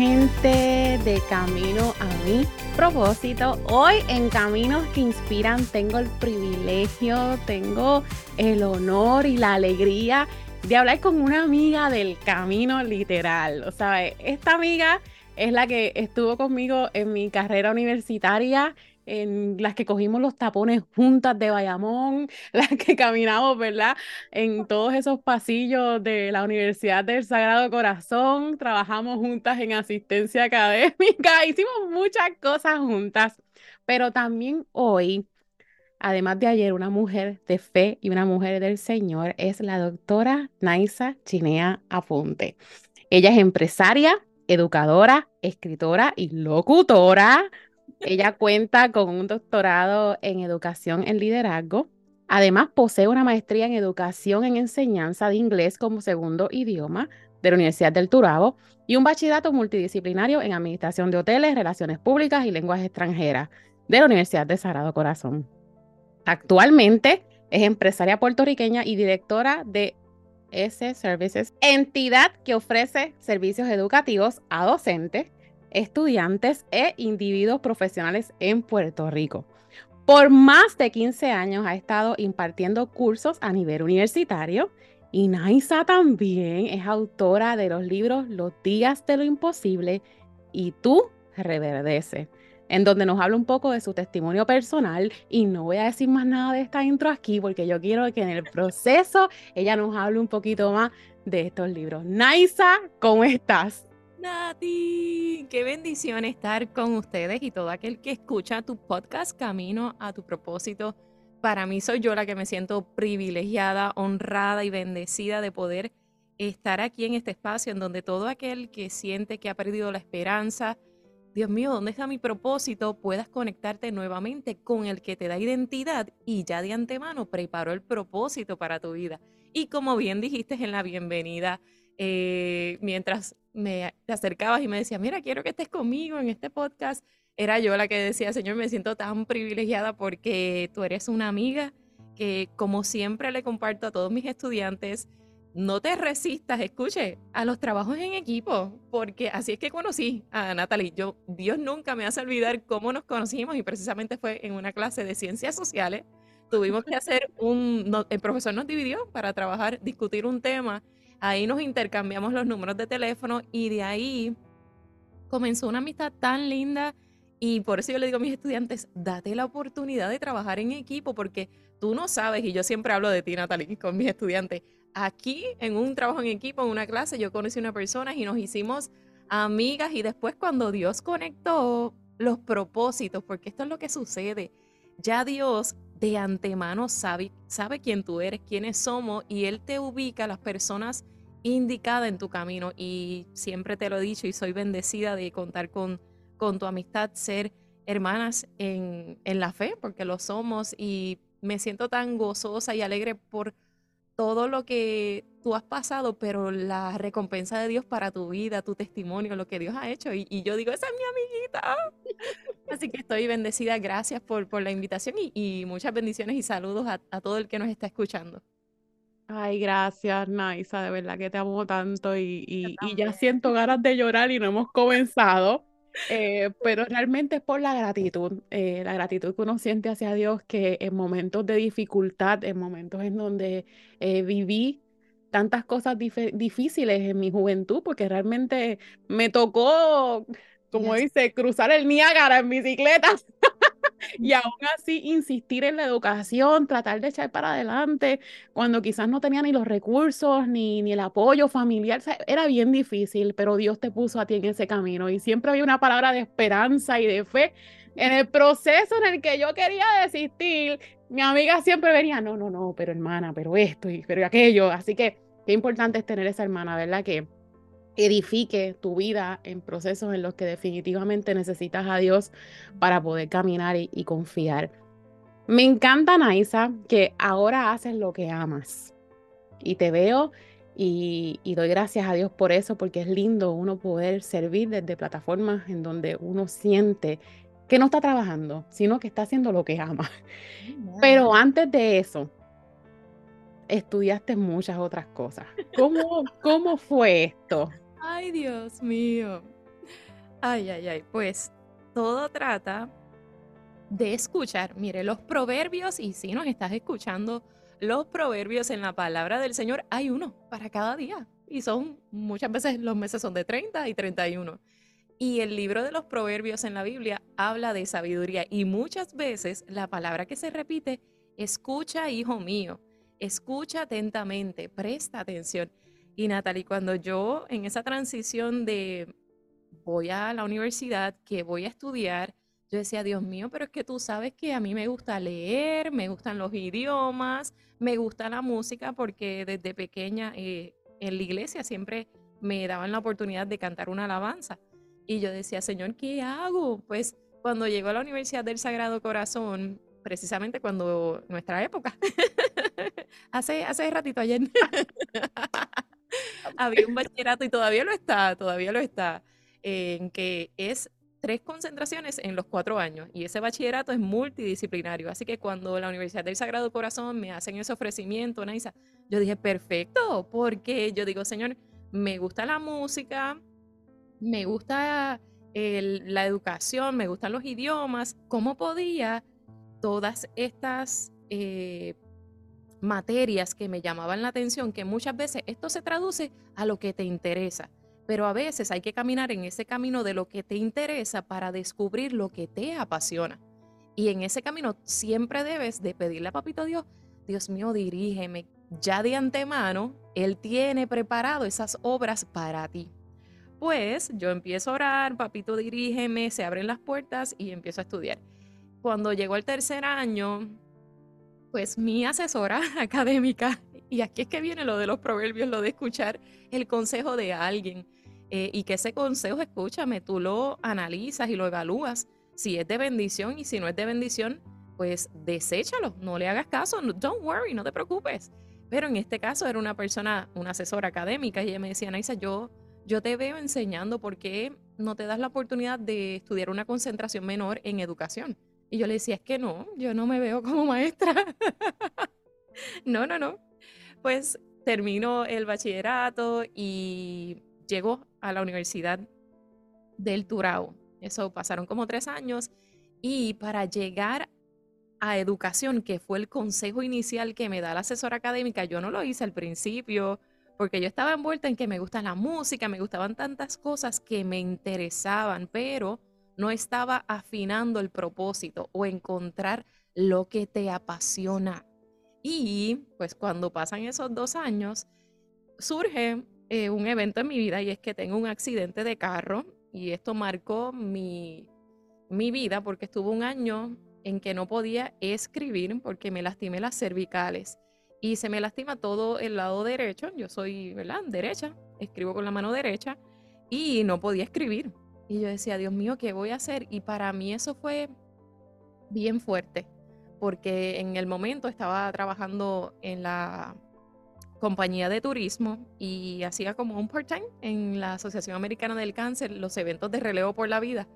Gente de Camino a mi propósito. Hoy en Caminos que Inspiran tengo el privilegio, tengo el honor y la alegría de hablar con una amiga del camino literal. O sea, esta amiga es la que estuvo conmigo en mi carrera universitaria en las que cogimos los tapones juntas de Bayamón, las que caminamos, ¿verdad? En todos esos pasillos de la Universidad del Sagrado Corazón, trabajamos juntas en asistencia académica, hicimos muchas cosas juntas, pero también hoy, además de ayer, una mujer de fe y una mujer del Señor es la doctora Naisa Chinea Apunte. Ella es empresaria, educadora, escritora y locutora ella cuenta con un doctorado en educación en liderazgo. Además, posee una maestría en educación en enseñanza de inglés como segundo idioma de la Universidad del Turabo y un bachillerato multidisciplinario en administración de hoteles, relaciones públicas y lenguas extranjeras de la Universidad de Sagrado Corazón. Actualmente es empresaria puertorriqueña y directora de S Services, entidad que ofrece servicios educativos a docentes estudiantes e individuos profesionales en Puerto Rico. Por más de 15 años ha estado impartiendo cursos a nivel universitario y Naisa también es autora de los libros Los días de lo imposible y Tú reverdece, en donde nos habla un poco de su testimonio personal y no voy a decir más nada de esta intro aquí porque yo quiero que en el proceso ella nos hable un poquito más de estos libros. Naisa, ¿cómo estás? Nati, qué bendición estar con ustedes y todo aquel que escucha tu podcast Camino a tu propósito. Para mí soy yo la que me siento privilegiada, honrada y bendecida de poder estar aquí en este espacio en donde todo aquel que siente que ha perdido la esperanza, Dios mío, ¿dónde está mi propósito? Puedas conectarte nuevamente con el que te da identidad y ya de antemano preparó el propósito para tu vida. Y como bien dijiste en la bienvenida, eh, mientras me te acercabas y me decías, mira, quiero que estés conmigo en este podcast, era yo la que decía, Señor, me siento tan privilegiada porque tú eres una amiga que como siempre le comparto a todos mis estudiantes, no te resistas, escuche, a los trabajos en equipo, porque así es que conocí a Natalie. Yo, Dios nunca me hace olvidar cómo nos conocimos y precisamente fue en una clase de ciencias sociales. Tuvimos que hacer un, el profesor nos dividió para trabajar, discutir un tema Ahí nos intercambiamos los números de teléfono y de ahí comenzó una amistad tan linda. Y por eso yo le digo a mis estudiantes, date la oportunidad de trabajar en equipo porque tú no sabes, y yo siempre hablo de ti, Natalie, con mis estudiantes. Aquí, en un trabajo en equipo, en una clase, yo conocí a una persona y nos hicimos amigas y después cuando Dios conectó los propósitos, porque esto es lo que sucede, ya Dios de antemano sabe, sabe quién tú eres, quiénes somos y Él te ubica a las personas indicadas en tu camino. Y siempre te lo he dicho y soy bendecida de contar con, con tu amistad, ser hermanas en, en la fe, porque lo somos y me siento tan gozosa y alegre por todo lo que tú has pasado, pero la recompensa de Dios para tu vida, tu testimonio, lo que Dios ha hecho. Y, yo digo, esa es mi amiguita. Así que estoy bendecida. Gracias por, por la invitación y, muchas bendiciones y saludos a, todo el que nos está escuchando. Ay, gracias, Naisa, de verdad que te amo tanto y, y ya siento ganas de llorar y no hemos comenzado. Eh, pero realmente es por la gratitud, eh, la gratitud que uno siente hacia Dios, que en momentos de dificultad, en momentos en donde eh, viví tantas cosas difíciles en mi juventud, porque realmente me tocó, como dice, cruzar el Niágara en bicicleta. y aún así insistir en la educación, tratar de echar para adelante, cuando quizás no tenía ni los recursos ni, ni el apoyo familiar, era bien difícil, pero Dios te puso a ti en ese camino y siempre había una palabra de esperanza y de fe en el proceso en el que yo quería desistir, mi amiga siempre venía, no, no, no, pero hermana, pero esto y pero aquello. Así que qué importante es tener esa hermana, ¿verdad? Que edifique tu vida en procesos en los que definitivamente necesitas a Dios para poder caminar y, confiar. Me encanta, Naisa, que ahora haces lo que amas. Y te veo y, y, doy gracias a Dios por eso, porque es lindo uno poder servir desde plataformas en donde uno siente que no está trabajando, sino que está haciendo lo que ama. Pero antes de eso, estudiaste muchas otras cosas. ¿Cómo, cómo fue esto? Ay, Dios mío. Ay, ay, ay. Pues todo trata de escuchar. Mire, los proverbios, y si nos estás escuchando, los proverbios en la palabra del Señor, hay uno para cada día. Y son, muchas veces los meses son de 30 y 31. Y el libro de los proverbios en la Biblia habla de sabiduría. Y muchas veces la palabra que se repite, escucha, hijo mío, escucha atentamente, presta atención. Y Natalie, cuando yo en esa transición de voy a la universidad, que voy a estudiar, yo decía, Dios mío, pero es que tú sabes que a mí me gusta leer, me gustan los idiomas, me gusta la música, porque desde pequeña eh, en la iglesia siempre me daban la oportunidad de cantar una alabanza. Y yo decía, Señor, ¿qué hago? Pues cuando llego a la Universidad del Sagrado Corazón, precisamente cuando nuestra época, hace, hace ratito ayer, había un bachillerato y todavía lo está, todavía lo está, en que es tres concentraciones en los cuatro años y ese bachillerato es multidisciplinario. Así que cuando la Universidad del Sagrado Corazón me hacen ese ofrecimiento, Naisa, yo dije, perfecto, porque yo digo, Señor, me gusta la música, me gusta la educación, me gustan los idiomas, ¿cómo podía todas estas eh, materias que me llamaban la atención, que muchas veces esto se traduce a lo que te interesa, pero a veces hay que caminar en ese camino de lo que te interesa para descubrir lo que te apasiona. Y en ese camino siempre debes de pedirle a Papito Dios, Dios mío, dirígeme. Ya de antemano, Él tiene preparado esas obras para ti. Pues yo empiezo a orar, Papito, dirígeme, se abren las puertas y empiezo a estudiar. Cuando llegó el tercer año, pues mi asesora académica, y aquí es que viene lo de los proverbios, lo de escuchar el consejo de alguien, eh, y que ese consejo, escúchame, tú lo analizas y lo evalúas, si es de bendición y si no es de bendición, pues deséchalo, no le hagas caso, don't worry, no te preocupes. Pero en este caso era una persona, una asesora académica, y ella me decía, Naisa, yo, yo te veo enseñando por qué no te das la oportunidad de estudiar una concentración menor en educación. Y yo le decía, es que no, yo no me veo como maestra. no, no, no. Pues termino el bachillerato y llego a la Universidad del Turao. Eso pasaron como tres años. Y para llegar a educación, que fue el consejo inicial que me da la asesora académica, yo no lo hice al principio, porque yo estaba envuelta en que me gusta la música, me gustaban tantas cosas que me interesaban, pero no estaba afinando el propósito o encontrar lo que te apasiona. Y pues cuando pasan esos dos años, surge eh, un evento en mi vida y es que tengo un accidente de carro y esto marcó mi, mi vida porque estuve un año en que no podía escribir porque me lastimé las cervicales y se me lastima todo el lado derecho. Yo soy, ¿verdad? Derecha, escribo con la mano derecha y no podía escribir. Y yo decía, Dios mío, ¿qué voy a hacer? Y para mí eso fue bien fuerte, porque en el momento estaba trabajando en la compañía de turismo y hacía como un part-time en la Asociación Americana del Cáncer, los eventos de relevo por la vida.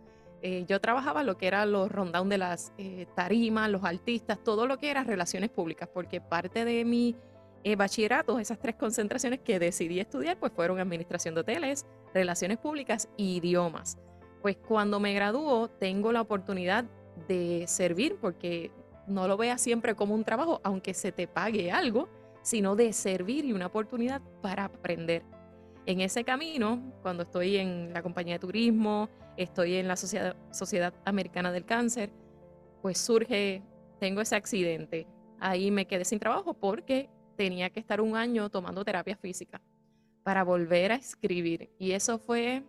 Eh, yo trabajaba lo que era los rundown de las eh, tarimas, los artistas, todo lo que era relaciones públicas, porque parte de mi eh, bachillerato, esas tres concentraciones que decidí estudiar, pues fueron administración de hoteles, relaciones públicas y idiomas. Pues cuando me graduó, tengo la oportunidad de servir, porque no lo veas siempre como un trabajo, aunque se te pague algo, sino de servir y una oportunidad para aprender. En ese camino, cuando estoy en la compañía de turismo, estoy en la Sociedad, Sociedad Americana del Cáncer, pues surge, tengo ese accidente. Ahí me quedé sin trabajo porque tenía que estar un año tomando terapia física para volver a escribir. Y eso fue,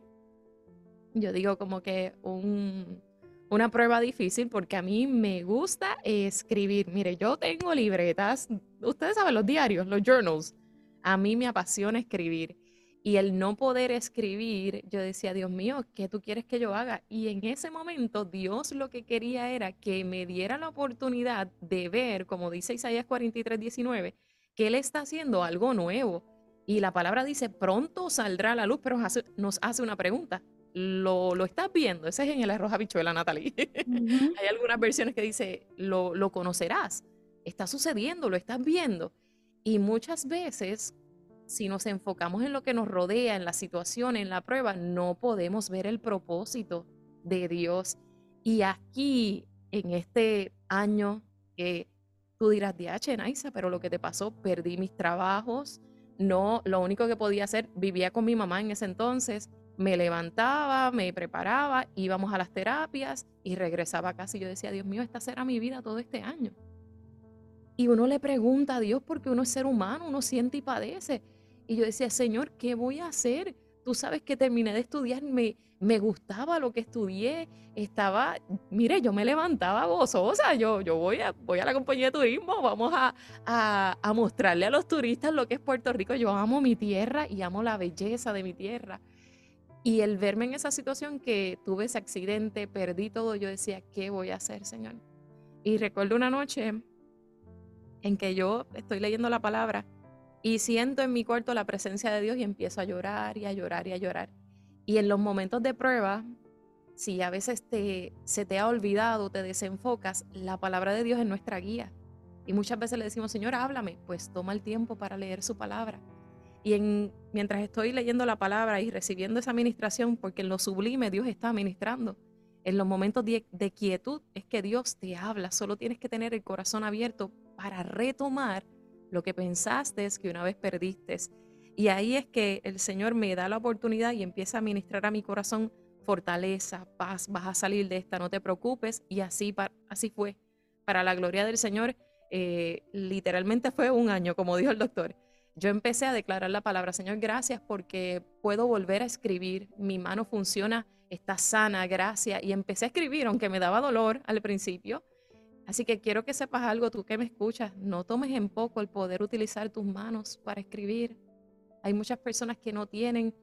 yo digo, como que un, una prueba difícil porque a mí me gusta escribir. Mire, yo tengo libretas, ustedes saben, los diarios, los journals. A mí me apasiona escribir. Y el no poder escribir, yo decía, Dios mío, ¿qué tú quieres que yo haga? Y en ese momento Dios lo que quería era que me diera la oportunidad de ver, como dice Isaías 43, 19, que Él está haciendo algo nuevo. Y la palabra dice, pronto saldrá la luz, pero nos hace una pregunta. ¿Lo, lo estás viendo? Ese es en el arroz habichuela, Natalie. Hay algunas versiones que dice, lo, lo conocerás. Está sucediendo, lo estás viendo. Y muchas veces si nos enfocamos en lo que nos rodea, en la situación, en la prueba, no podemos ver el propósito de Dios. Y aquí, en este año, que tú dirás, DH, Naisa, pero lo que te pasó, perdí mis trabajos, no, lo único que podía hacer, vivía con mi mamá en ese entonces, me levantaba, me preparaba, íbamos a las terapias y regresaba a casa y yo decía, Dios mío, esta será mi vida todo este año. Y uno le pregunta a Dios porque uno es ser humano, uno siente y padece. Y yo decía, Señor, ¿qué voy a hacer? Tú sabes que terminé de estudiar, me, me gustaba lo que estudié, estaba, mire, yo me levantaba gozosa, yo, yo voy, a, voy a la compañía de turismo, vamos a, a, a mostrarle a los turistas lo que es Puerto Rico, yo amo mi tierra y amo la belleza de mi tierra. Y el verme en esa situación que tuve ese accidente, perdí todo, yo decía, ¿qué voy a hacer, Señor? Y recuerdo una noche en que yo estoy leyendo la palabra y siento en mi cuarto la presencia de Dios y empiezo a llorar y a llorar y a llorar. Y en los momentos de prueba, si a veces te, se te ha olvidado, te desenfocas, la palabra de Dios es nuestra guía. Y muchas veces le decimos, Señor, háblame, pues toma el tiempo para leer su palabra. Y en, mientras estoy leyendo la palabra y recibiendo esa administración, porque en lo sublime Dios está ministrando, en los momentos de, de quietud es que Dios te habla, solo tienes que tener el corazón abierto para retomar lo que pensaste es que una vez perdiste. Y ahí es que el Señor me da la oportunidad y empieza a ministrar a mi corazón fortaleza, paz, vas a salir de esta, no te preocupes. Y así, así fue. Para la gloria del Señor, eh, literalmente fue un año, como dijo el doctor. Yo empecé a declarar la palabra, Señor, gracias porque puedo volver a escribir, mi mano funciona, está sana, gracias. Y empecé a escribir, aunque me daba dolor al principio, Así que quiero que sepas algo, tú que me escuchas, no tomes en poco el poder utilizar tus manos para escribir. Hay muchas personas que no tienen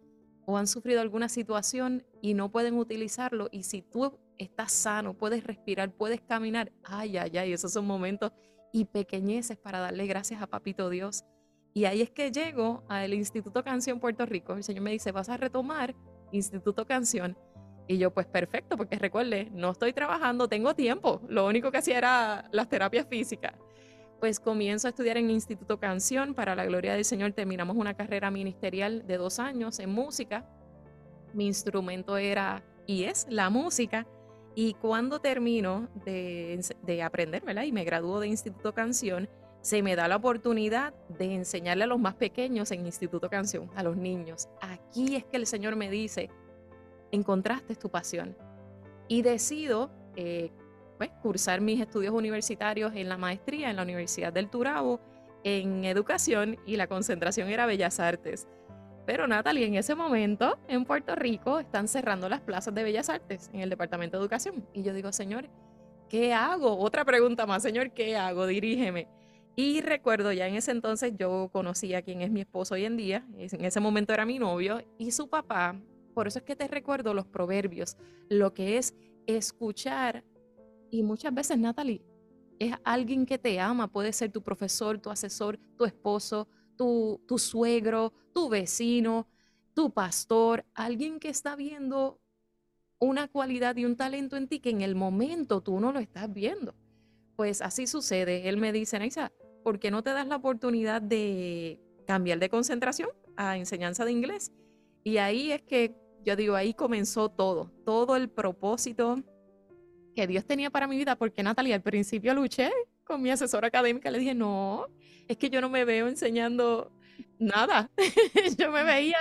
o han sufrido alguna situación y no pueden utilizarlo. Y si tú estás sano, puedes respirar, puedes caminar, ay, ay, ay, esos son momentos y pequeñeces para darle gracias a Papito Dios. Y ahí es que llego al Instituto Canción Puerto Rico. El Señor me dice, vas a retomar Instituto Canción. Y yo, pues perfecto, porque recuerde, no estoy trabajando, tengo tiempo. Lo único que hacía era las terapias físicas. Pues comienzo a estudiar en Instituto Canción. Para la gloria del Señor, terminamos una carrera ministerial de dos años en música. Mi instrumento era y es la música. Y cuando termino de, de aprender, ¿verdad? Y me graduó de Instituto Canción, se me da la oportunidad de enseñarle a los más pequeños en Instituto Canción, a los niños. Aquí es que el Señor me dice, encontraste tu pasión. Y decido eh, pues, cursar mis estudios universitarios en la maestría en la Universidad del Turabo en educación y la concentración era Bellas Artes. Pero Natalie, en ese momento en Puerto Rico están cerrando las plazas de Bellas Artes en el Departamento de Educación. Y yo digo, Señor, ¿qué hago? Otra pregunta más, Señor, ¿qué hago? Dirígeme. Y recuerdo ya en ese entonces yo conocí a quien es mi esposo hoy en día, en ese momento era mi novio, y su papá por eso es que te recuerdo los proverbios, lo que es escuchar. Y muchas veces, Natalie, es alguien que te ama, puede ser tu profesor, tu asesor, tu esposo, tu, tu suegro, tu vecino, tu pastor, alguien que está viendo una cualidad y un talento en ti que en el momento tú no lo estás viendo. Pues así sucede. Él me dice, Naisa, ¿por qué no te das la oportunidad de cambiar de concentración a enseñanza de inglés? Y ahí es que yo digo, ahí comenzó todo, todo el propósito que Dios tenía para mi vida, porque Natalia, al principio luché con mi asesora académica, le dije, no, es que yo no me veo enseñando nada, yo me veía,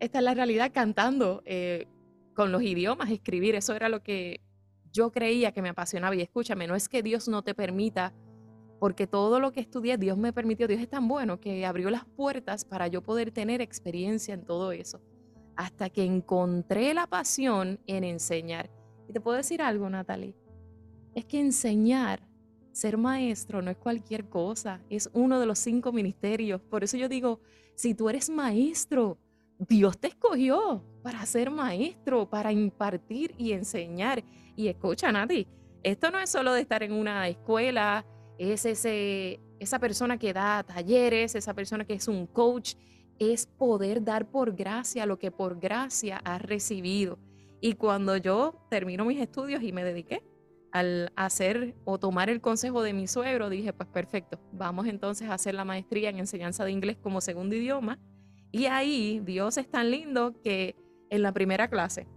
esta es la realidad, cantando eh, con los idiomas, escribir, eso era lo que yo creía que me apasionaba y escúchame, no es que Dios no te permita, porque todo lo que estudié, Dios me permitió, Dios es tan bueno que abrió las puertas para yo poder tener experiencia en todo eso hasta que encontré la pasión en enseñar. Y te puedo decir algo, Natalie. Es que enseñar, ser maestro, no es cualquier cosa. Es uno de los cinco ministerios. Por eso yo digo, si tú eres maestro, Dios te escogió para ser maestro, para impartir y enseñar. Y escucha, Nati, esto no es solo de estar en una escuela, es ese, esa persona que da talleres, esa persona que es un coach, es poder dar por gracia lo que por gracia has recibido. Y cuando yo termino mis estudios y me dediqué al hacer o tomar el consejo de mi suegro, dije, pues perfecto, vamos entonces a hacer la maestría en enseñanza de inglés como segundo idioma. Y ahí Dios es tan lindo que en la primera clase,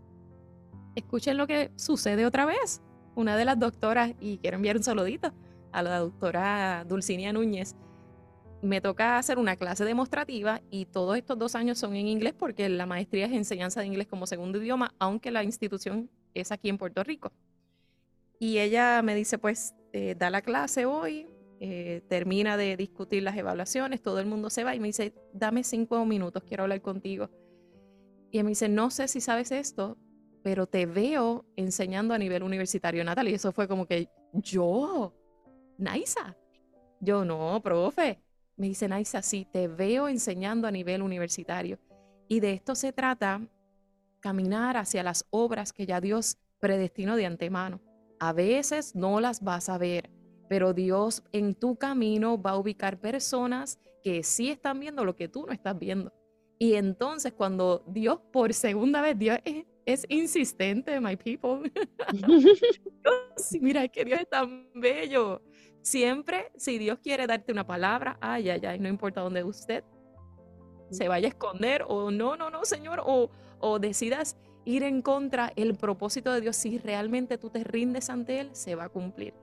escuchen lo que sucede otra vez. Una de las doctoras, y quiero enviar un saludito a la doctora Dulcinea Núñez, me toca hacer una clase demostrativa y todos estos dos años son en inglés porque la maestría es enseñanza de inglés como segundo idioma, aunque la institución es aquí en Puerto Rico. Y ella me dice, pues, eh, da la clase hoy, eh, termina de discutir las evaluaciones, todo el mundo se va y me dice, dame cinco minutos, quiero hablar contigo. Y me dice, no sé si sabes esto, pero te veo enseñando a nivel universitario, Natalie. Y eso fue como que, yo, Naisa. Yo, no, profe. Me dice, Naisa, sí, te veo enseñando a nivel universitario. Y de esto se trata, caminar hacia las obras que ya Dios predestinó de antemano. A veces no las vas a ver, pero Dios en tu camino va a ubicar personas que sí están viendo lo que tú no estás viendo. Y entonces cuando Dios por segunda vez, Dios es, insistente, my people. mira, es que Dios es tan bello. Siempre, si Dios quiere darte una palabra, ay, ay, ay, no importa dónde usted se vaya a esconder o no, no, no, Señor, o, o decidas ir en contra, el propósito de Dios, si realmente tú te rindes ante Él, se va a cumplir.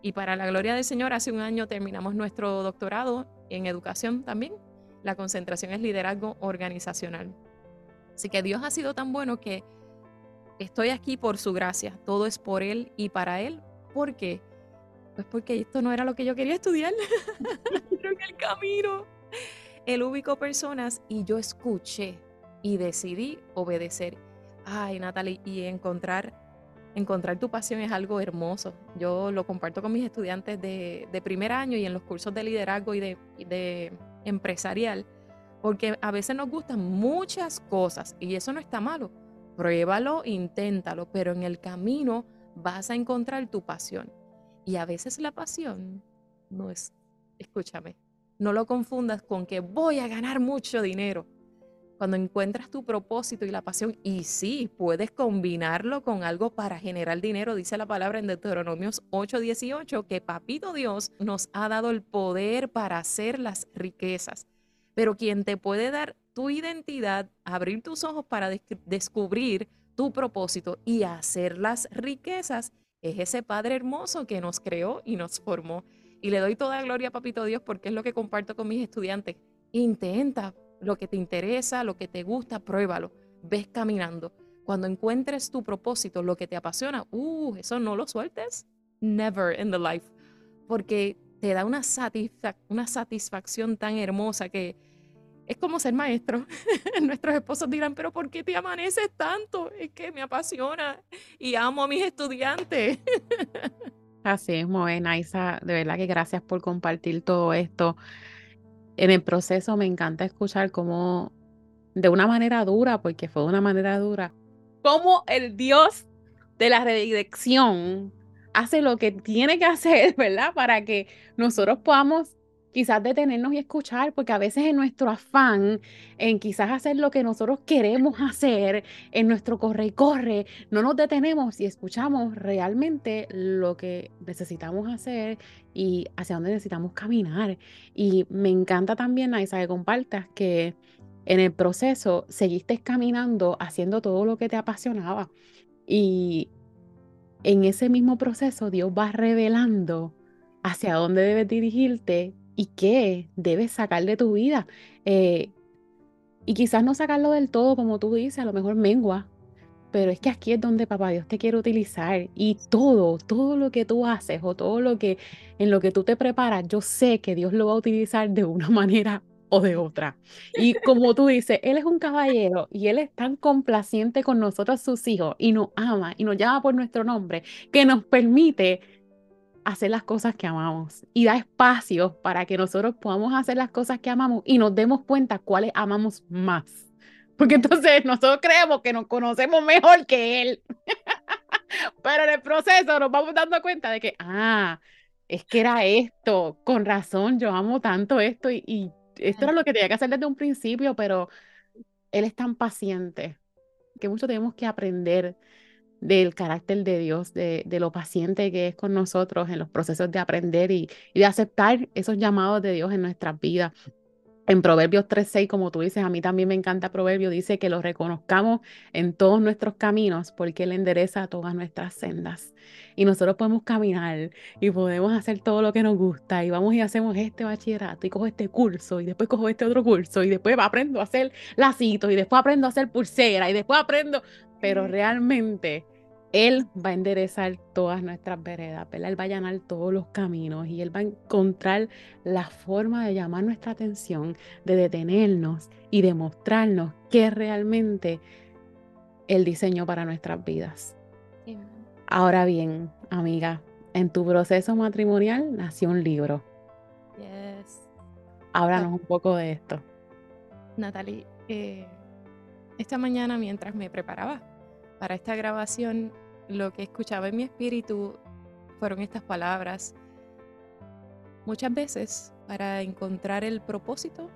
Y para la gloria del Señor, hace un año terminamos nuestro doctorado en educación también. La concentración es liderazgo organizacional. Así que Dios ha sido tan bueno que estoy aquí por su gracia. Todo es por Él y para Él. ¿Por qué? Pues porque esto no era lo que yo quería estudiar. Pero en el camino, Él ubicó personas y yo escuché y decidí obedecer. Ay, Natalie, y encontrar, encontrar tu pasión es algo hermoso. Yo lo comparto con mis estudiantes de, primer año y en los cursos de liderazgo y de, de empresarial, porque a veces nos gustan muchas cosas y eso no está malo. Pruébalo, inténtalo, pero en el camino vas a encontrar tu pasión. Y a veces la pasión no es, escúchame, no lo confundas con que voy a ganar mucho dinero. Cuando encuentras tu propósito y la pasión, y sí, puedes combinarlo con algo para generar dinero, dice la palabra en Deuteronomios 8:18, que Papito Dios nos ha dado el poder para hacer las riquezas. Pero quien te puede dar tu identidad, abrir tus ojos para descubrir tu propósito y hacer las riquezas, es ese Padre hermoso que nos creó y nos formó. Y le doy toda gloria a Papito Dios porque es lo que comparto con mis estudiantes. Intenta lo que te interesa, lo que te gusta, pruébalo. Ves caminando. Cuando encuentres tu propósito, lo que te apasiona, uh, eso no lo sueltes. Never in the life. Porque te da una, una satisfacción tan hermosa que es como ser maestro. Nuestros esposos dirán, pero ¿por qué te amaneces tanto? Es que me apasiona y amo a mis estudiantes. Así es, Moena, Isa, de verdad que gracias por compartir todo esto. En el proceso me encanta escuchar cómo, de una manera dura, porque fue de una manera dura, cómo el Dios de la redirección hace lo que tiene que hacer, ¿verdad? Para que nosotros podamos quizás detenernos y escuchar, porque a veces en nuestro afán, en quizás hacer lo que nosotros queremos hacer, en nuestro corre y corre, no nos detenemos y escuchamos realmente lo que necesitamos hacer y hacia dónde necesitamos caminar. Y me encanta también, Naisa, que compartas que en el proceso seguiste caminando, haciendo todo lo que te apasionaba. Y en ese mismo proceso Dios va revelando hacia dónde debes dirigirte y qué debes sacar de tu vida. Eh, y quizás no sacarlo del todo, como tú dices, a lo mejor mengua, pero es que aquí es donde papá Dios te quiere utilizar y todo, todo lo que tú haces o todo lo que en lo que tú te preparas, yo sé que Dios lo va a utilizar de una manera o de otra. Y como tú dices, Él es un caballero y Él es tan complaciente con nosotros, sus hijos, y nos ama y nos llama por nuestro nombre, que nos permite hacer las cosas que amamos y da espacio para que nosotros podamos hacer las cosas que amamos y nos demos cuenta cuáles amamos más. Porque entonces nosotros creemos que nos conocemos mejor que Él. Pero en el proceso nos vamos dando cuenta de que, ah, es que era esto, con razón, yo amo tanto esto y, esto era lo que tenía que hacer desde un principio, pero Él es tan paciente que mucho tenemos que aprender del carácter de Dios, de, lo paciente que es con nosotros en los procesos de aprender y, y de aceptar esos llamados de Dios en nuestras vidas. En Proverbios 3.6, como tú dices, a mí también me encanta Proverbio, dice que lo reconozcamos en todos nuestros caminos porque Él endereza todas nuestras sendas. Y nosotros podemos caminar y podemos hacer todo lo que nos gusta y vamos y hacemos este bachillerato y cojo este curso y después cojo este otro curso y después aprendo a hacer lacitos y después aprendo a hacer pulsera y después aprendo, pero realmente él va a enderezar todas nuestras veredas, Él va a allanar todos los caminos y Él va a encontrar la forma de llamar nuestra atención, de detenernos y de mostrarnos qué realmente Él diseñó para nuestras vidas. Ahora bien, amiga, en tu proceso matrimonial nació un libro. Yes. Háblanos un poco de esto. Natalie, eh, esta mañana mientras me preparaba para esta grabación, lo que escuchaba en mi espíritu fueron estas palabras. Muchas veces, para encontrar el propósito,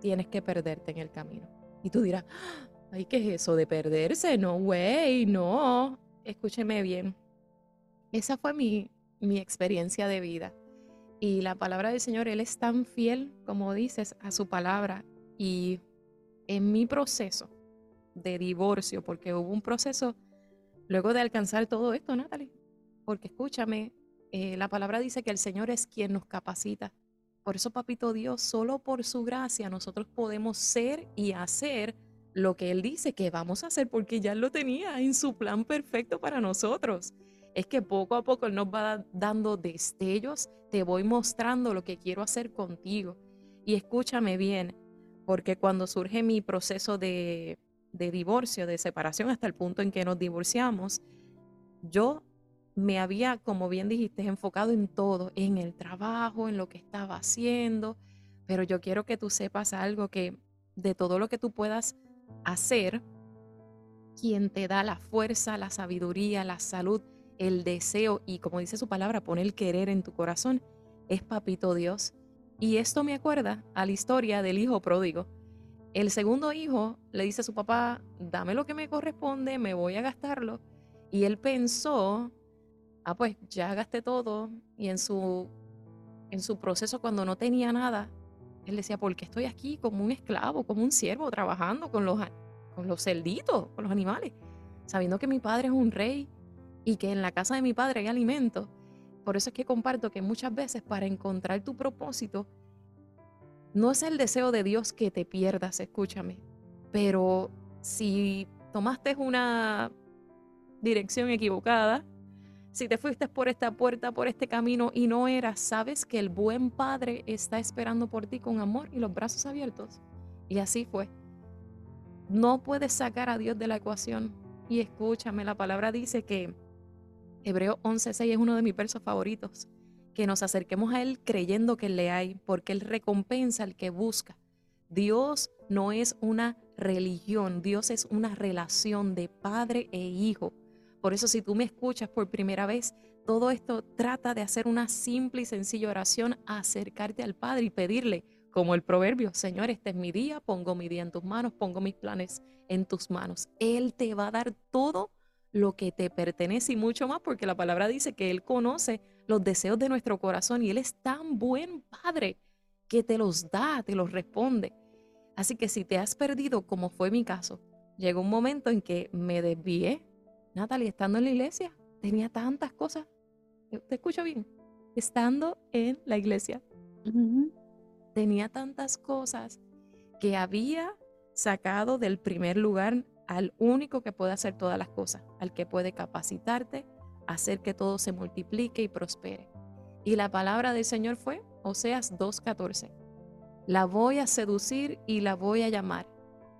tienes que perderte en el camino. Y tú dirás, ay, ¿qué es eso de perderse? No, güey, no. Escúcheme bien. Esa fue mi, mi experiencia de vida. Y la palabra del Señor, Él es tan fiel, como dices, a su palabra. Y en mi proceso, de divorcio, porque hubo un proceso luego de alcanzar todo esto, Natalie. Porque escúchame, eh, la palabra dice que el Señor es quien nos capacita. Por eso, papito Dios, solo por su gracia nosotros podemos ser y hacer lo que Él dice que vamos a hacer, porque ya lo tenía en su plan perfecto para nosotros. Es que poco a poco Él nos va dando destellos, te voy mostrando lo que quiero hacer contigo. Y escúchame bien, porque cuando surge mi proceso de de divorcio, de separación, hasta el punto en que nos divorciamos, yo me había, como bien dijiste, enfocado en todo, en el trabajo, en lo que estaba haciendo, pero yo quiero que tú sepas algo, que de todo lo que tú puedas hacer, quien te da la fuerza, la sabiduría, la salud, el deseo y como dice su palabra, pone el querer en tu corazón, es Papito Dios. Y esto me acuerda a la historia del hijo pródigo. El segundo hijo le dice a su papá, dame lo que me corresponde, me voy a gastarlo. Y él pensó, ah, pues ya gasté todo. Y en su, en su proceso, cuando no tenía nada, él decía, ¿por qué estoy aquí como un esclavo, como un siervo, trabajando con los, con los cerditos, con los animales? Sabiendo que mi padre es un rey y que en la casa de mi padre hay alimento. Por eso es que comparto que muchas veces para encontrar tu propósito, no es el deseo de Dios que te pierdas, escúchame, pero si tomaste una dirección equivocada, si te fuiste por esta puerta, por este camino y no eras, sabes que el buen Padre está esperando por ti con amor y los brazos abiertos. Y así fue. No puedes sacar a Dios de la ecuación. Y escúchame, la palabra dice que Hebreo 11:6 es uno de mis versos favoritos que nos acerquemos a Él creyendo que le hay, porque Él recompensa al que busca. Dios no es una religión, Dios es una relación de padre e hijo. Por eso si tú me escuchas por primera vez, todo esto trata de hacer una simple y sencilla oración, acercarte al Padre y pedirle, como el proverbio, Señor, este es mi día, pongo mi día en tus manos, pongo mis planes en tus manos. Él te va a dar todo lo que te pertenece y mucho más, porque la palabra dice que Él conoce los deseos de nuestro corazón y Él es tan buen Padre que te los da, te los responde. Así que si te has perdido, como fue mi caso, llegó un momento en que me desvié. Natalie, estando en la iglesia, tenía tantas cosas. ¿Te escucho bien? Estando en la iglesia, tenía tantas cosas que había sacado del primer lugar al único que puede hacer todas las cosas, al que puede capacitarte, hacer que todo se multiplique y prospere. Y la palabra del Señor fue Oseas 2.14. la voy a seducir y la voy a llamar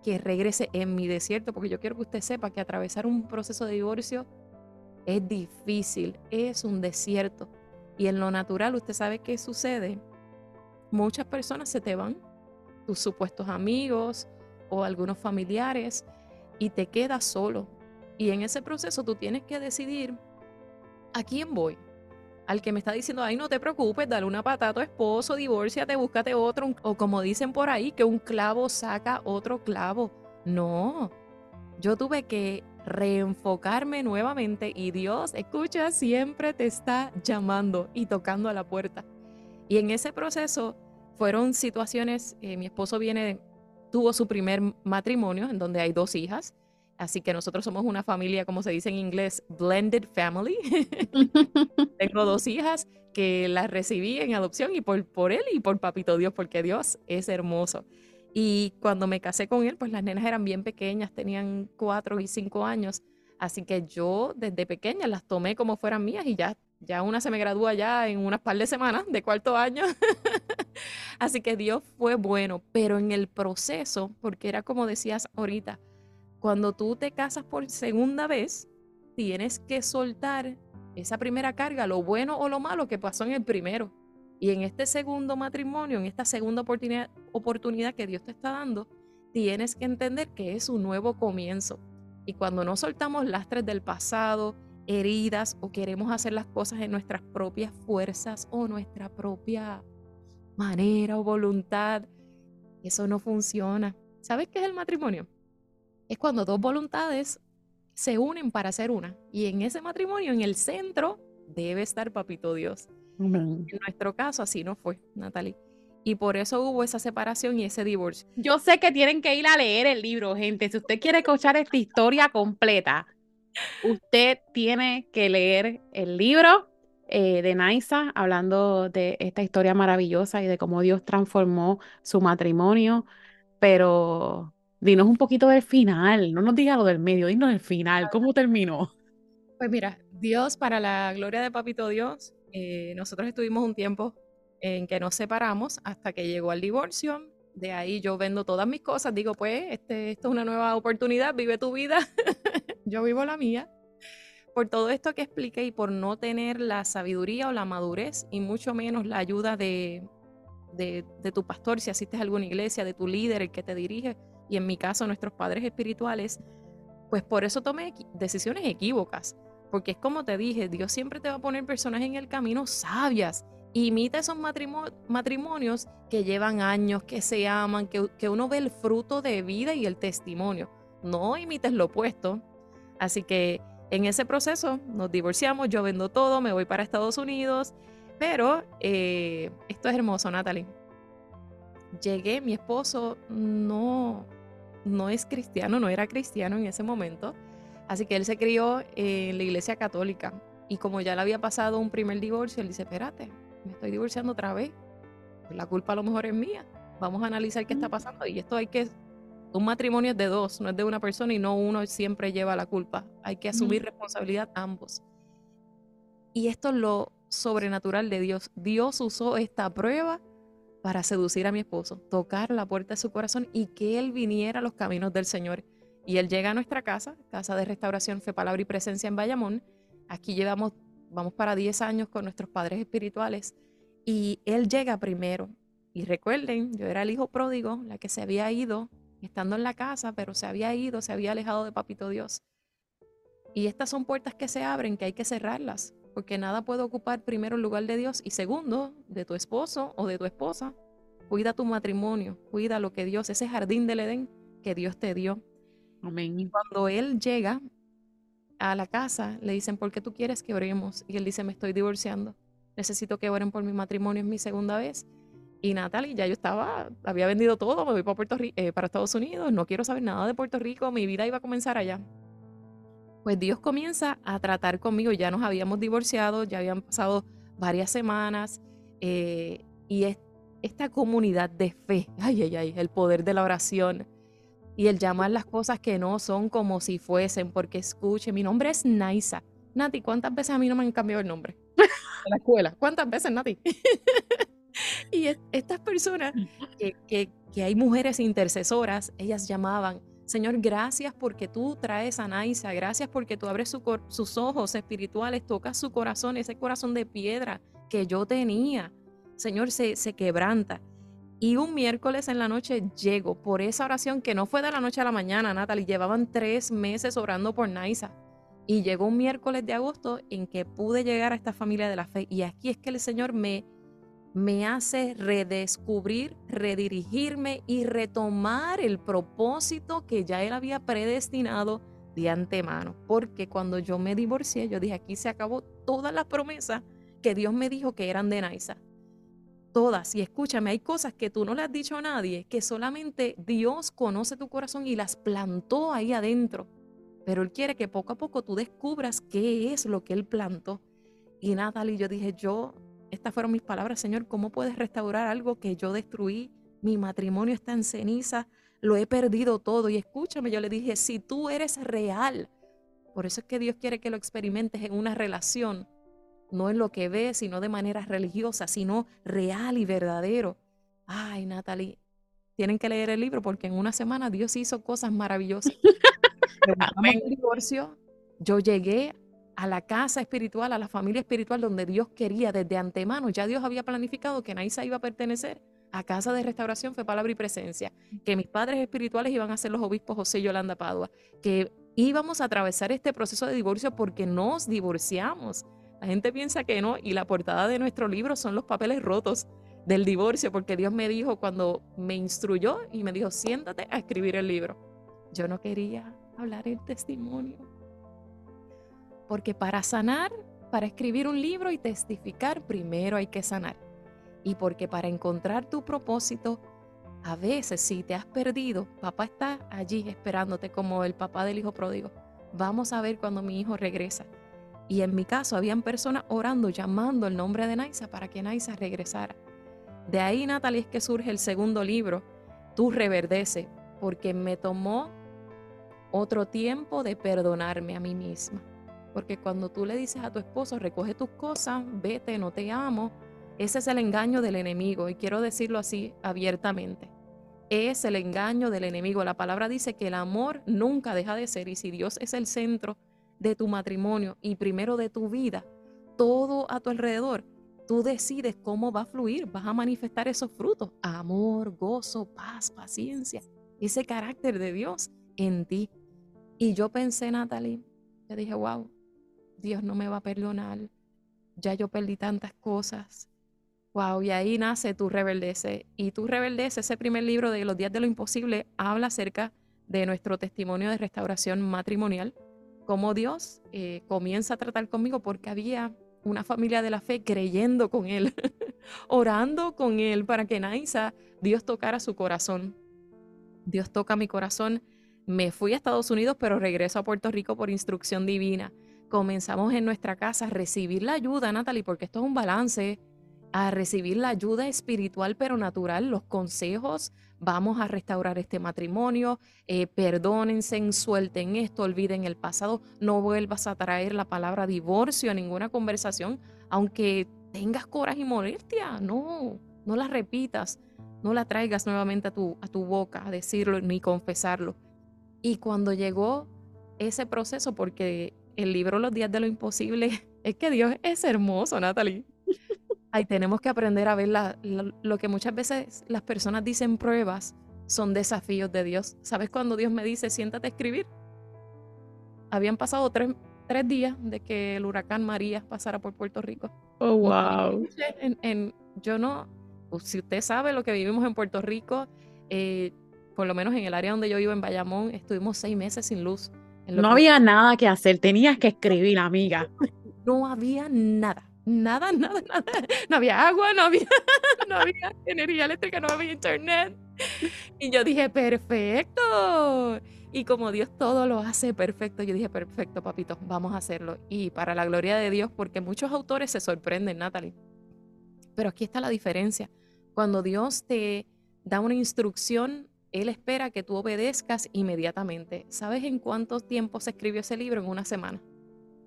que regrese en mi desierto, porque yo quiero que usted sepa que atravesar un proceso de divorcio es difícil, es un desierto. Y en lo natural, usted sabe qué sucede. Muchas personas se te van, tus supuestos amigos o algunos familiares, y te quedas solo. Y en ese proceso tú tienes que decidir a quién voy. Al que me está diciendo, ay, no te preocupes, dale una patada a tu esposo, divórciate, búscate otro. O como dicen por ahí, que un clavo saca otro clavo. No, yo tuve que reenfocarme nuevamente y Dios, escucha, siempre te está llamando y tocando a la puerta. Y en ese proceso fueron situaciones, eh, mi esposo viene, tuvo su primer matrimonio en donde hay dos hijas, así que nosotros somos una familia, como se dice en inglés, blended family. Tengo dos hijas que las recibí en adopción y por, por él y por Papito Dios, porque Dios es hermoso. Y cuando me casé con él, pues las nenas eran bien pequeñas, tenían cuatro y cinco años. Así que yo desde pequeña las tomé como fueran mías y ya, ya una se me gradúa ya en unas par de semanas de cuarto año. Así que Dios fue bueno, pero en el proceso, porque era como decías ahorita, cuando tú te casas por segunda vez, tienes que soltar esa primera carga, lo bueno o lo malo que pasó en el primero. Y en este segundo matrimonio, en esta segunda oportunidad, que Dios te está dando, tienes que entender que es un nuevo comienzo. Y cuando no soltamos lastres del pasado, heridas o queremos hacer las cosas en nuestras propias fuerzas o nuestra propia manera o voluntad, eso no funciona. ¿Sabes qué es el matrimonio? Es cuando dos voluntades se unen para hacer una. Y en ese matrimonio, en el centro, debe estar Papito Dios. En nuestro caso así no fue, Natalie. Y por eso hubo esa separación y ese divorcio. Yo sé que tienen que ir a leer el libro, gente. Si usted quiere escuchar esta historia completa, usted tiene que leer el libro eh, de Naisa, hablando de esta historia maravillosa y de cómo Dios transformó su matrimonio. Pero dinos un poquito del final, no nos diga lo del medio, dinos el final, ¿cómo terminó? Pues mira, Dios, para la gloria de Papito Dios, eh, nosotros estuvimos un tiempo en que nos separamos hasta que llegó el divorcio. De ahí yo vendo todas mis cosas, digo, pues, este, esto es una nueva oportunidad, vive tu vida, yo vivo la mía. Por todo esto que expliqué y por no tener la sabiduría o la madurez y mucho menos la ayuda de, de, de tu pastor, si asistes a alguna iglesia, de tu líder, el que te dirige, y en mi caso nuestros padres espirituales, pues por eso tomé decisiones equívocas porque es como te dije, Dios siempre te va a poner personas en el camino sabias. Imita esos matrimonios que llevan años, que se aman, que, que uno ve el fruto de vida y el testimonio. No imites lo opuesto. Así que en ese proceso nos divorciamos, yo vendo todo, me voy para Estados Unidos. Pero eh, esto es hermoso, Natalie. Llegué, mi esposo no, no es cristiano, no era cristiano en ese momento. Así que él se crió en la iglesia católica y como ya le había pasado un primer divorcio, él dice, espérate, me estoy divorciando otra vez. Pues la culpa a lo mejor es mía. Vamos a analizar qué está pasando y esto hay que... Un matrimonio es de dos, no es de una persona y no uno siempre lleva la culpa. Hay que asumir responsabilidad ambos. Y esto es lo sobrenatural de Dios. Dios usó esta prueba para seducir a mi esposo, tocar la puerta de su corazón y que él viniera a los caminos del Señor. Y él llega a nuestra casa, casa de restauración Fe, Palabra y Presencia en Bayamón. Aquí llevamos, vamos para 10 años con nuestros padres espirituales. Y él llega primero. Y recuerden, yo era el hijo pródigo, la que se había ido, estando en la casa, pero se había ido, se había alejado de Papito Dios. Y estas son puertas que se abren, que hay que cerrarlas, porque nada puede ocupar primero el lugar de Dios y segundo, de tu esposo o de tu esposa. Cuida tu matrimonio, cuida lo que Dios, ese jardín del Edén que Dios te dio. Amén. Y cuando él llega a la casa, le dicen, ¿por qué tú quieres que oremos? Y él dice, me estoy divorciando. Necesito que oren por mi matrimonio, es mi segunda vez. Y Natalie, ya yo estaba, había vendido todo, me voy para, Puerto eh, para Estados Unidos, no quiero saber nada de Puerto Rico, mi vida iba a comenzar allá. Pues Dios comienza a tratar conmigo, ya nos habíamos divorciado, ya habían pasado varias semanas, eh, y es, esta comunidad de fe, ay, ay, ay, el poder de la oración, y el llamar las cosas que no son como si fuesen, porque escuche, mi nombre es Naisa. Nati, ¿cuántas veces a mí no me han cambiado el nombre? En la escuela. ¿Cuántas veces, Nati? y estas personas, que, que, hay mujeres intercesoras, ellas llamaban, Señor, gracias porque tú traes a Naisa, gracias porque tú abres sus ojos espirituales, tocas su corazón, ese corazón de piedra que yo tenía. Señor, se, se quebranta. Y un miércoles en la noche llego por esa oración que no fue de la noche a la mañana, Natalie. Llevaban tres meses orando por Naisa. Y llegó un miércoles de agosto en que pude llegar a esta familia de la fe. Y aquí es que el Señor me, me hace redescubrir, redirigirme y retomar el propósito que ya Él había predestinado de antemano. Porque cuando yo me divorcié, yo dije, aquí se acabó todas las promesas que Dios me dijo que eran de Naisa. Todas. Y escúchame, hay cosas que tú no le has dicho a nadie, que solamente Dios conoce tu corazón y las plantó ahí adentro pero Él quiere que poco a poco tú descubras qué es lo que Él plantó. Y Natalie, yo dije, yo, estas fueron mis palabras, Señor, ¿cómo puedes restaurar algo que yo destruí? Mi matrimonio está en ceniza, lo he perdido todo. Y escúchame, yo le dije, si tú eres real, por eso es que Dios quiere que lo experimentes en una relación, no en lo que ves, sino de manera religiosa, sino real y verdadero. Ay, Natalie, tienen que leer el libro porque en una semana Dios hizo cosas maravillosas. el divorcio, yo llegué a la casa espiritual, a la familia espiritual donde Dios quería desde antemano. Ya Dios había planificado que Naisa iba a pertenecer a casa de restauración, fue palabra y presencia, que mis padres espirituales iban a ser los obispos José y Yolanda Padua, que íbamos a atravesar este proceso de divorcio porque nos divorciamos. La gente piensa que no, y la portada de nuestro libro son los papeles rotos del divorcio, porque Dios me dijo cuando me instruyó y me dijo, siéntate a escribir el libro. Yo no quería hablar el testimonio. Porque para sanar, para escribir un libro y testificar, primero hay que sanar. Y porque para encontrar tu propósito, a veces si te has perdido, papá está allí esperándote como el papá del hijo pródigo. Vamos a ver cuando mi hijo regresa. Y en mi caso, habían personas orando, llamando el nombre de Naisa para que Naisa regresara. De ahí, Natalie, es que surge el segundo libro, Tú reverdece, porque me tomó otro tiempo de perdonarme a mí misma. Porque cuando tú le dices a tu esposo, recoge tus cosas, vete, no te amo, ese es el engaño del enemigo. Y quiero decirlo así abiertamente. Es el engaño del enemigo. La palabra dice que el amor nunca deja de ser. Y si Dios es el centro de tu matrimonio y primero de tu vida, todo a tu alrededor, tú decides cómo va a fluir, vas a manifestar esos frutos. Amor, gozo, paz, paciencia, ese carácter de Dios en ti. Y yo pensé, Natalie, yo dije, wow, Dios no me va a perdonar. Ya yo perdí tantas cosas. Wow, y ahí nace Tu Rebeldece. Y Tu Rebeldece, ese primer libro de Los Días de lo Imposible, habla acerca de nuestro testimonio de restauración matrimonial, cómo Dios eh, comienza a tratar conmigo porque había una familia de la fe creyendo con Él, orando con Él para que Naisa, Dios tocara su corazón. Dios toca mi corazón me fui a Estados Unidos, pero regreso a Puerto Rico por instrucción divina. Comenzamos en nuestra casa a recibir la ayuda, Natalie, porque esto es un balance, a recibir la ayuda espiritual pero natural, los consejos, vamos a restaurar este matrimonio, eh, perdónense, suelten esto, olviden el pasado, no vuelvas a traer la palabra divorcio a ninguna conversación, aunque tengas coraje y molestia, no, no la repitas, no la traigas nuevamente a tu, a tu boca a decirlo ni confesarlo. Y cuando llegó ese proceso, porque el libro Los días de lo imposible, es que Dios es hermoso, Natalie. Ahí tenemos que aprender a ver lo que muchas veces las personas dicen pruebas son desafíos de Dios. ¿Sabes cuando Dios me dice, siéntate a escribir? Habían pasado tres, días de que el huracán María pasara por Puerto Rico. Oh, wow. En, yo no, pues, si usted sabe lo que vivimos en Puerto Rico, eh, por lo menos en el área donde yo vivo, en Bayamón, estuvimos seis meses sin luz. No había nada que hacer, tenías que escribir, amiga. No había nada, nada, nada, nada. No había agua, no había, no había energía eléctrica, no había internet. Y yo dije, perfecto. Y como Dios todo lo hace perfecto, yo dije, perfecto, papito, vamos a hacerlo. Y para la gloria de Dios, porque muchos autores se sorprenden, Natalie. Pero aquí está la diferencia. Cuando Dios te da una instrucción, él espera que tú obedezcas inmediatamente. ¿Sabes en cuánto tiempo se escribió ese libro? En una semana.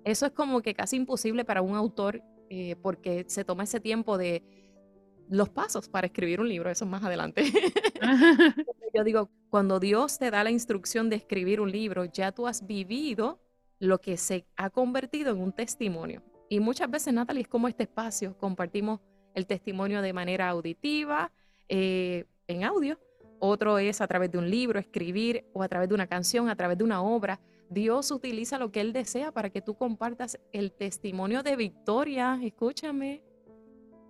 Eso es como que casi imposible para un autor eh, porque se toma ese tiempo de, los pasos para escribir un libro, eso es más adelante. Yo digo, cuando Dios te da la instrucción de escribir un libro, ya tú has vivido lo que se ha convertido en un testimonio. Y muchas veces, Natalie, es como este espacio, compartimos el testimonio de manera auditiva, eh, en audio, otro es a través de un libro, escribir, o a través de una canción, a través de una obra. Dios utiliza lo que Él desea para que tú compartas el testimonio de victoria. Escúchame,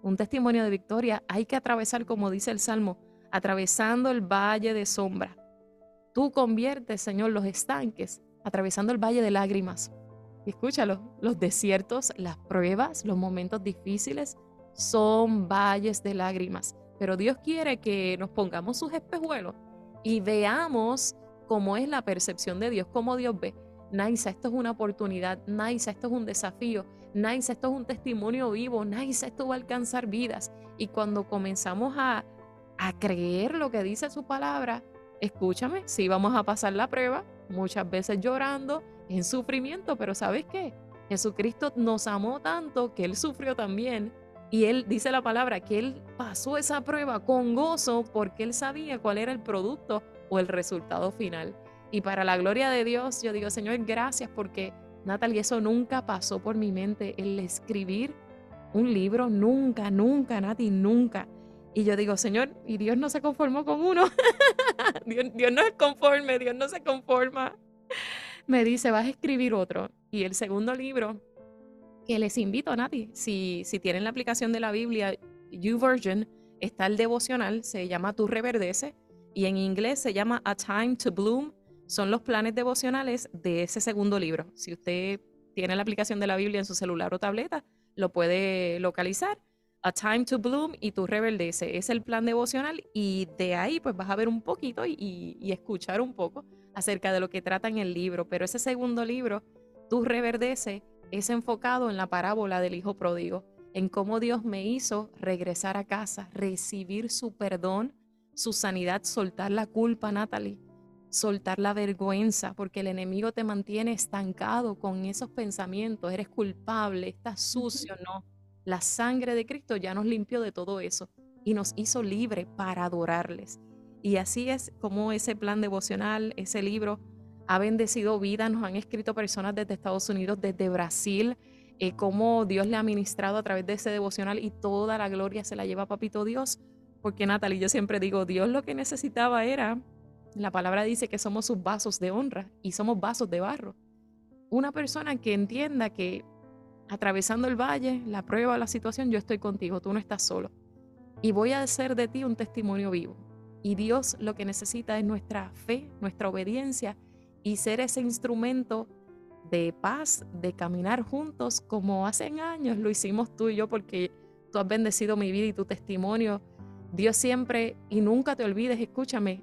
un testimonio de victoria hay que atravesar, como dice el Salmo, atravesando el valle de sombra. Tú conviertes, Señor, los estanques, atravesando el valle de lágrimas. escúchalo, los desiertos, las pruebas, los momentos difíciles son valles de lágrimas. Pero Dios quiere que nos pongamos sus espejuelos y veamos cómo es la percepción de Dios, cómo Dios ve. Naisa, esto es una oportunidad. Naisa, esto es un desafío. Naisa, esto es un testimonio vivo. Naisa, esto va a alcanzar vidas. Y cuando comenzamos a, creer lo que dice su palabra, escúchame, sí vamos a pasar la prueba, muchas veces llorando, en sufrimiento, pero ¿sabes qué? Jesucristo nos amó tanto que Él sufrió también. Y Él dice la palabra que Él pasó esa prueba con gozo porque Él sabía cuál era el producto o el resultado final. Y para la gloria de Dios, yo digo, Señor, gracias porque, Natalie, eso nunca pasó por mi mente, el escribir un libro, nunca, nunca, Nati, nunca. Y yo digo, Señor, y Dios no se conformó con uno. Dios, Dios, no es conforme, Dios no se conforma. Me dice, vas a escribir otro. Y el segundo libro, que les invito, Nati, si, si tienen la aplicación de la Biblia, YouVersion, está el devocional, se llama Tu Reverdece y en inglés se llama A Time to Bloom. Son los planes devocionales de ese segundo libro. Si usted tiene la aplicación de la Biblia en su celular o tableta, lo puede localizar. A Time to Bloom y Tu Rebeldece. Es el plan devocional y de ahí pues vas a ver un poquito y, y, escuchar un poco acerca de lo que trata en el libro. Pero ese segundo libro, Tu Reverdece, es enfocado en la parábola del Hijo Pródigo, en cómo Dios me hizo regresar a casa, recibir su perdón su sanidad, soltar la culpa, Natalie, soltar la vergüenza, porque el enemigo te mantiene estancado con esos pensamientos, eres culpable, estás sucio, no. La sangre de Cristo ya nos limpió de todo eso y nos hizo libre para adorarles. Y así es como ese plan devocional, ese libro, ha bendecido vidas, nos han escrito personas desde Estados Unidos, desde Brasil, eh, cómo Dios le ha ministrado a través de ese devocional y toda la gloria se la lleva Papito Dios. Porque Natalie, yo siempre digo, Dios lo que necesitaba era, la palabra dice que somos sus vasos de honra y somos vasos de barro. Una persona que entienda que atravesando el valle, la prueba, la situación, yo estoy contigo, tú no estás solo. Y voy a hacer de ti un testimonio vivo. Y Dios lo que necesita es nuestra fe, nuestra obediencia y ser ese instrumento de paz, de caminar juntos como hace años lo hicimos tú y yo, porque tú has bendecido mi vida y tu testimonio Dios siempre y nunca te olvides, escúchame,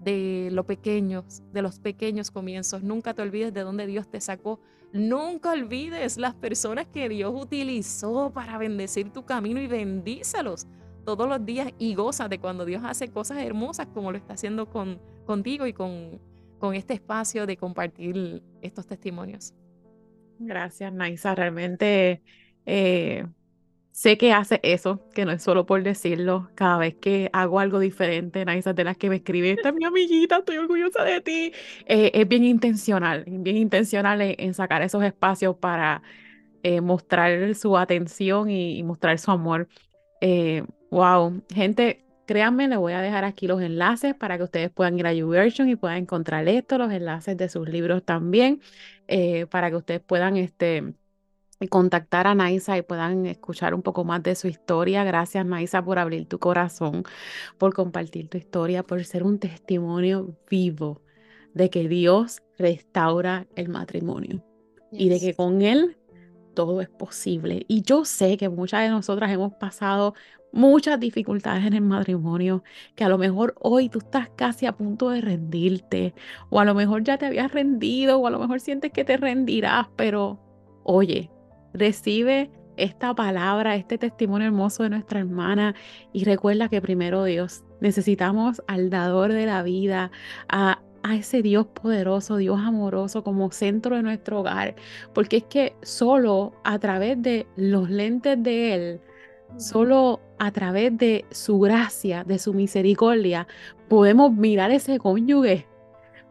de lo pequeños, de los pequeños comienzos. Nunca te olvides de dónde Dios te sacó. Nunca olvides las personas que Dios utilizó para bendecir tu camino y bendícelos todos los días y goza de cuando Dios hace cosas hermosas como lo está haciendo con, contigo y con, con este espacio de compartir estos testimonios. Gracias, Naisa. Realmente eh, Sé que hace eso, que no es solo por decirlo. Cada vez que hago algo diferente, Naisa de las que me escribe, esta es mi amiguita, estoy orgullosa de ti. Eh, es bien intencional, bien intencional en, sacar esos espacios para eh, mostrar su atención y, mostrar su amor. wow, eh, gente, créanme, les voy a dejar aquí los enlaces para que ustedes puedan ir a YouVersion y puedan encontrar esto, los enlaces de sus libros también, para que ustedes puedan este, contactar a Naisa y puedan escuchar un poco más de su historia. Gracias, Naisa, por abrir tu corazón, por compartir tu historia, por ser un testimonio vivo de que Dios restaura el matrimonio y de que con Él todo es posible. Y yo sé que muchas de nosotras hemos pasado muchas dificultades en el matrimonio, que a lo mejor hoy tú estás casi a punto de rendirte, o a lo mejor ya te habías rendido, o a lo mejor sientes que te rendirás, pero oye, Recibe esta palabra, este testimonio hermoso de nuestra hermana y recuerda que primero Dios, necesitamos al dador de la vida, a, a ese Dios poderoso, Dios amoroso como centro de nuestro hogar, porque es que solo a través de los lentes de Él Solo a través de su gracia, de su misericordia, podemos mirar ese cónyuge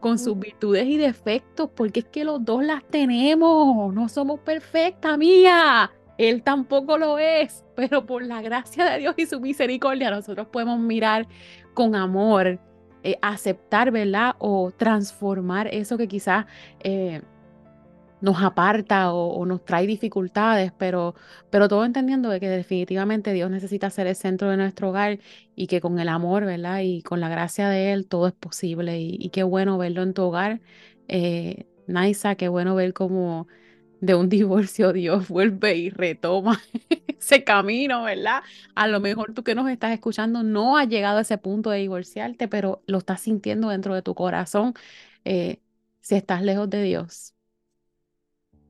con sus virtudes y defectos, porque es que los dos las tenemos, no somos perfectas, mía. Él tampoco lo es, pero por la gracia de Dios y su misericordia nosotros podemos mirar con amor, eh, aceptar, ¿verdad? O transformar eso que quizás eh, nos aparta o, nos trae dificultades, pero, pero todo entendiendo de que definitivamente Dios necesita ser el centro de nuestro hogar y que con el amor, ¿verdad? Y con la gracia de Él todo es posible y, qué bueno verlo en tu hogar. Eh, Naisa, qué bueno ver cómo de un divorcio Dios vuelve y retoma ese camino, ¿verdad? A lo mejor tú que nos estás escuchando no has llegado a ese punto de divorciarte, pero lo estás sintiendo dentro de tu corazón. Eh, si estás lejos de Dios,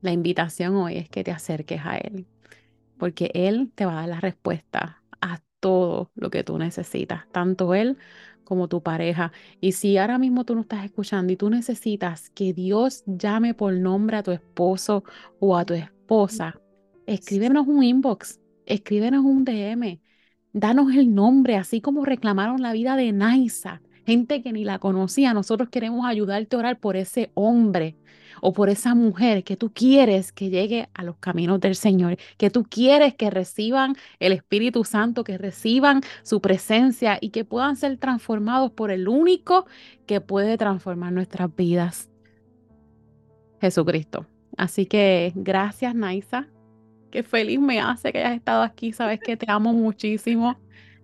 la invitación hoy es que te acerques a Él, porque Él te va a dar la respuesta a todo lo que tú necesitas, tanto Él como tu pareja. Y si ahora mismo tú no estás escuchando y tú necesitas que Dios llame por nombre a tu esposo o a tu esposa, escríbenos un inbox, escríbenos un DM, danos el nombre, así como reclamaron la vida de Naisa, gente que ni la conocía. Nosotros queremos ayudarte a orar por ese hombre o por esa mujer que tú quieres que llegue a los caminos del Señor, que tú quieres que reciban el Espíritu Santo, que reciban su presencia y que puedan ser transformados por el único que puede transformar nuestras vidas, Jesucristo. Así que gracias, Naisa. Qué feliz me hace que hayas estado aquí. Sabes que te amo muchísimo.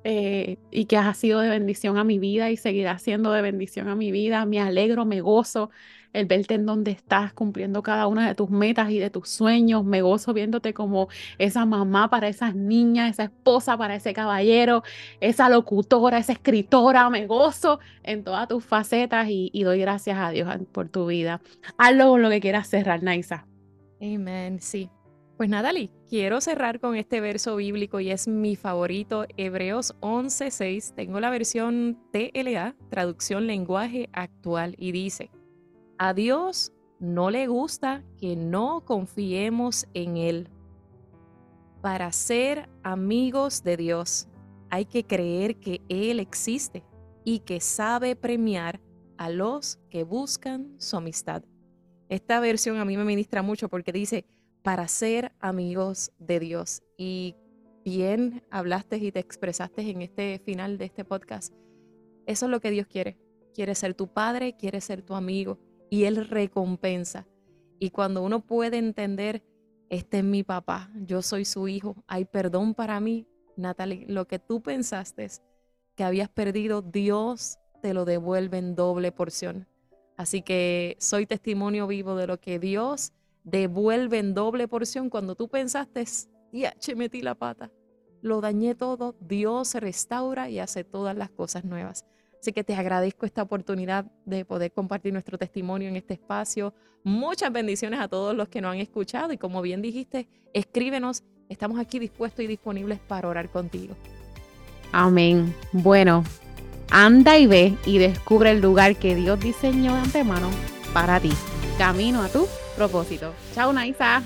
Eh, y que has sido de bendición a mi vida y seguirá siendo de bendición a mi vida. Me alegro, me gozo el verte en donde estás cumpliendo cada una de tus metas y de tus sueños. Me gozo viéndote como esa mamá para esas niñas, esa esposa para ese caballero, esa locutora, esa escritora. Me gozo en todas tus facetas y, doy gracias a Dios por tu vida. Hazlo con lo que quieras cerrar, Naisa. Amén, sí. Pues nada, quiero cerrar con este verso bíblico y es mi favorito, Hebreos 11:6. Tengo la versión TLA, traducción lenguaje actual, y dice, a Dios no le gusta que no confiemos en Él. Para ser amigos de Dios hay que creer que Él existe y que sabe premiar a los que buscan su amistad. Esta versión a mí me ministra mucho porque dice, para ser amigos de Dios. Y bien hablaste y te expresaste en este final de este podcast. Eso es lo que Dios quiere. Quiere ser tu padre, quiere ser tu amigo y Él recompensa. Y cuando uno puede entender, este es mi papá, yo soy su hijo, hay perdón para mí, Natalie, lo que tú pensaste que habías perdido, Dios te lo devuelve en doble porción. Así que soy testimonio vivo de lo que Dios devuelve en doble porción cuando tú pensaste, ya, che, metí la pata, lo dañé todo, Dios restaura y hace todas las cosas nuevas. Así que te agradezco esta oportunidad de poder compartir nuestro testimonio en este espacio. Muchas bendiciones a todos los que nos han escuchado y como bien dijiste, escríbenos. Estamos aquí dispuestos y disponibles para orar contigo. Amén. Bueno, anda y ve y descubre el lugar que Dios diseñó de antemano para ti. Camino a tu propósito. Chao, Naisa.